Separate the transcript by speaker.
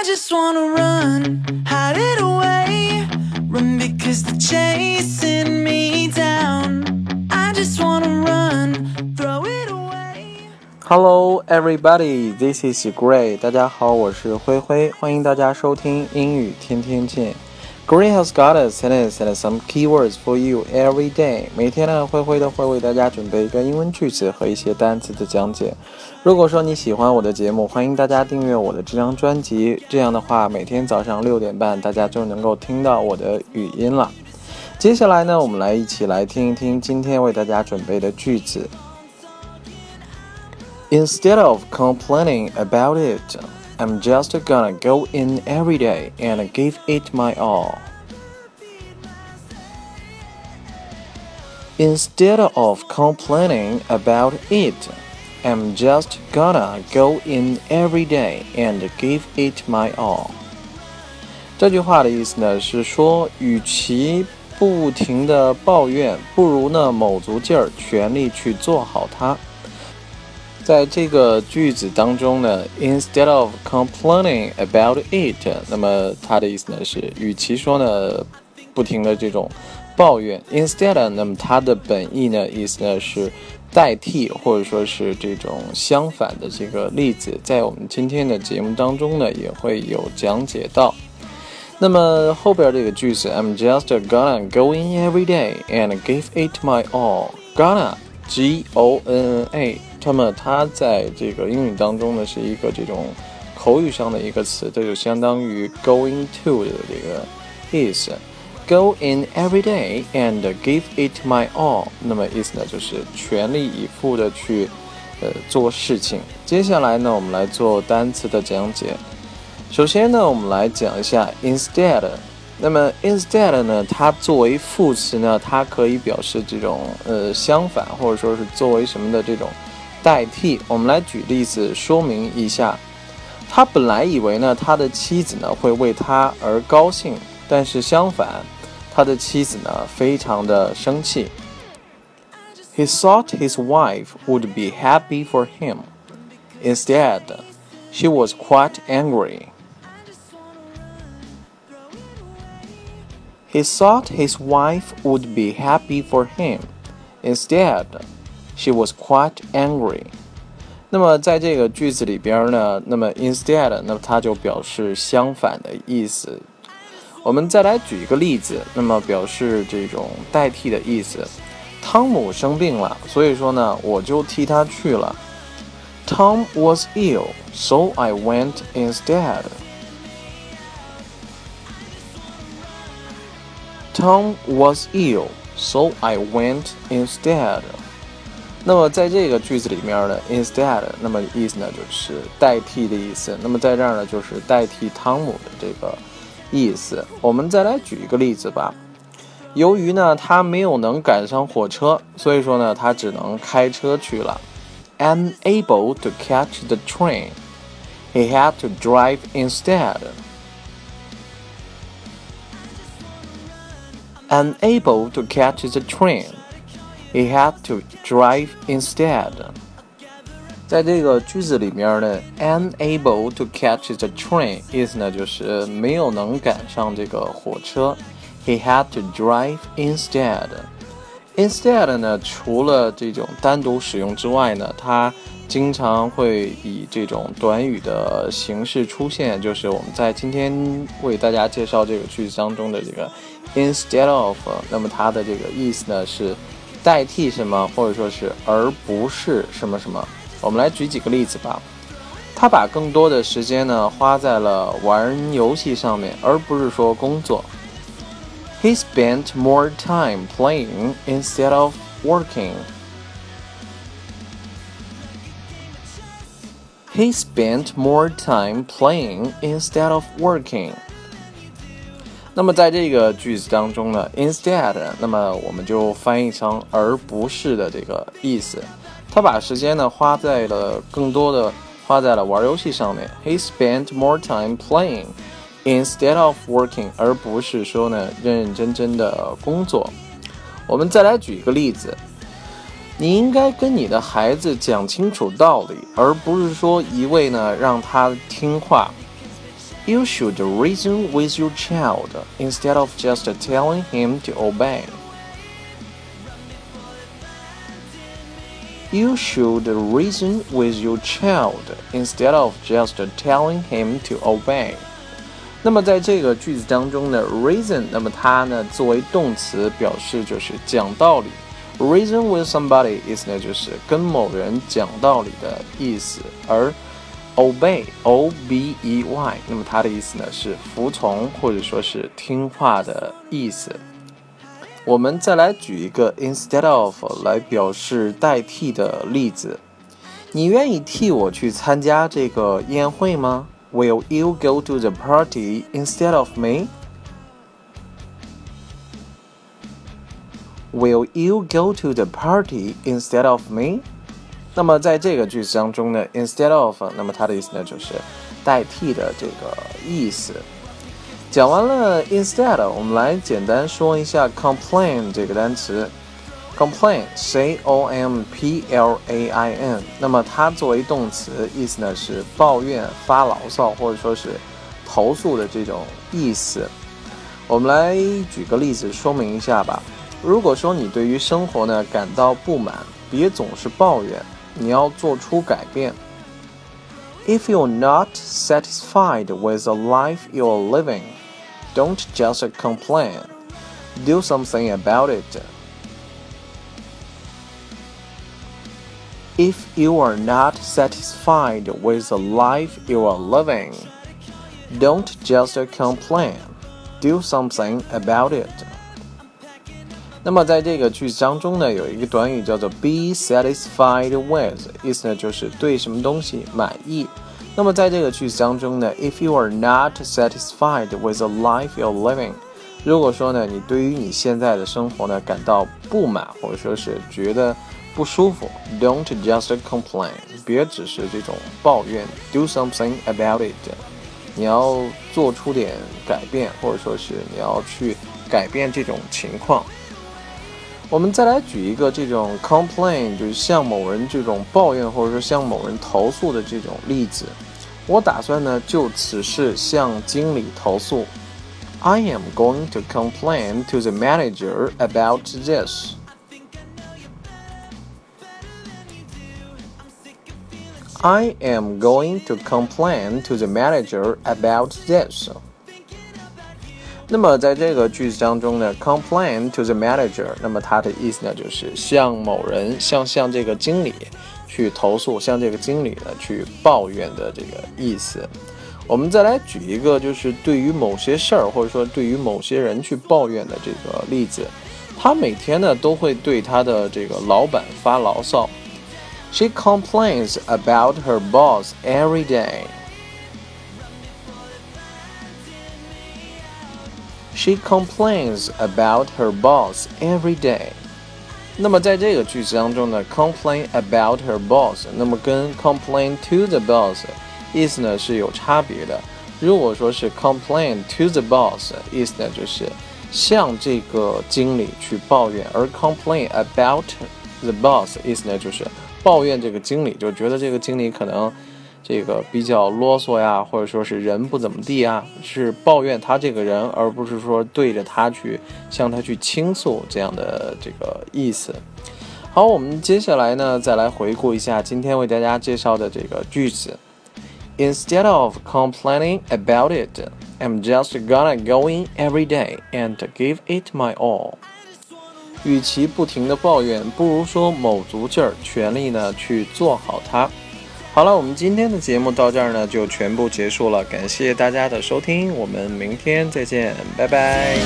Speaker 1: I just wanna run, hide it away. Run because they're chasing me down. I just wanna run, throw it away.
Speaker 2: Hello, everybody. This is Gray. 大家好，我是灰灰，欢迎大家收听英语天天见。 Green has got a sentence and some keywords for you every day. 每天呢，灰灰都会为大家准备一个英文句子和一些单词的讲解。如果说你喜欢我的节目，欢迎大家订阅我的这张专辑。这样的话，每天早上六点半，大家就能够听到我的语音了。接下来呢，我们来一起来听一听今天为大家准备的句子。Instead of complaining about it, I'm just gonna go in every day and give it my all. Instead of complaining about it, I'm just gonna go in every day and give it my all. 这句话的意思呢是说，与其不停的抱怨，不如呢卯足劲儿，全力去做好它。 在这个句子当中呢，instead of complaining about it，那么它的意思呢是，与其说呢不停的这种抱怨，instead，那么它的本意呢意思呢是代替或者说是这种相反的这个例子，在我们今天的节目当中呢也会有讲解到。那么后边这个句子，I'm just gonna go in every day and give it my all，gonna，g o n n a。那么它在这个英语当中呢，是一个这种口语上的一个词，这就相当于 going to 的这个意思。Go in every day and give it my all。那么意思呢，就是全力以赴的去呃做事情。接下来呢，我们来做单词的讲解。首先呢，我们来讲一下 instead。那么 instead 呢，它作为副词呢，它可以表示这种呃相反，或者说是作为什么的这种。代替，我们来举例子说明一下。他本来以为呢，他的妻子呢会为他而高兴，但是相反，他的妻子呢非常的生气。He thought his wife would be happy for him. Instead, she was quite angry. He thought his wife would be happy for him. Instead, She was quite angry。那么在这个句子里边呢，那么 instead，那么它就表示相反的意思。我们再来举一个例子，那么表示这种代替的意思。汤姆生病了，所以说呢，我就替他去了。Tom was ill, so I went instead. Tom was ill, so I went instead. 那么在这个句子里面呢，instead，那么意思呢就是代替的意思。那么在这儿呢就是代替汤姆的这个意思。我们再来举一个例子吧。由于呢他没有能赶上火车，所以说呢他只能开车去了。Unable to catch the train, he had to drive instead. Unable to catch the train. He had to drive instead。在这个句子里面呢，unable to catch the train 意思呢就是没有能赶上这个火车。He had to drive instead。instead 呢，除了这种单独使用之外呢，它经常会以这种短语的形式出现，就是我们在今天为大家介绍这个句子当中的这个 instead of，那么它的这个意思呢是。代替什么，或者说是而不是什么什么。我们来举几个例子吧。他把更多的时间呢花在了玩游戏上面，而不是说工作。He spent more time playing instead of working. He spent more time playing instead of working. 那么在这个句子当中呢，instead，那么我们就翻译成而不是的这个意思。他把时间呢花在了更多的花在了玩游戏上面。He spent more time playing instead of working，而不是说呢认认真真的工作。我们再来举一个例子，你应该跟你的孩子讲清楚道理，而不是说一味呢让他听话。You should reason with your child instead of just telling him to obey. You should reason with your child instead of just telling him to obey. 那么在这个句子当中呢，reason，那么它呢作为动词表示就是讲道理。Reason with somebody 意思呢就是跟某人讲道理的意思，而 obey，o b e y，那么它的意思呢是服从或者说是听话的意思。我们再来举一个 instead of 来表示代替的例子。你愿意替我去参加这个宴会吗？Will you go to the party instead of me? Will you go to the party instead of me? 那么在这个句子当中呢，instead of，那么它的意思呢就是代替的这个意思。讲完了 instead，我们来简单说一下 complain 这个单词。complain，c o m p l a i n，那么它作为动词，意思呢是抱怨、发牢骚或者说是投诉的这种意思。我们来举个例子说明一下吧。如果说你对于生活呢感到不满，别总是抱怨，你要做出改变。If you're not satisfied with the life you're living, don't just complain. Do something about it. If you are not satisfied with the life you are living, don't just complain. Do something about it. 那么在这个句子当中呢，有一个短语叫做 be satisfied with，意思呢就是对什么东西满意。那么在这个句子当中呢，if you are not satisfied with the life you're living，如果说呢，你对于你现在的生活呢感到不满，或者说是觉得不舒服，don't just complain，别只是这种抱怨，do something about it，你要做出点改变，或者说是你要去改变这种情况。我们再来举一个这种 complain，就是向某人这种抱怨或者说向某人投诉的这种例子。我打算呢就此事向经理投诉。I am going to complain to the manager about this. I am going to complain to the manager about this. 那么在这个句子当中呢，complain to the manager，那么它的意思呢就是向某人，向向这个经理去投诉，向这个经理呢去抱怨的这个意思。我们再来举一个，就是对于某些事儿或者说对于某些人去抱怨的这个例子。他每天呢都会对他的这个老板发牢骚。She complains about her boss every day. She complains about her boss every day. 那么在这个句子当中呢，complain about her boss，那么跟 complain to the boss 意思呢是有差别的。如果说是 complain to the boss，意思呢就是向这个经理去抱怨，而 complain about the boss 意思呢就是抱怨这个经理，就觉得这个经理可能。 这个比较啰嗦呀，或者说是人不怎么地啊，是抱怨他这个人，而不是说对着他去向他去倾诉这样的这个意思。好，我们接下来呢，再来回顾一下今天为大家介绍的这个句子。Instead of complaining about it, I'm just gonna go in every day and give it my all。与其不停的抱怨，不如说卯足劲儿，全力呢去做好它。好了我们今天的节目到这儿呢就全部结束了感谢大家的收听我们明天再见拜拜。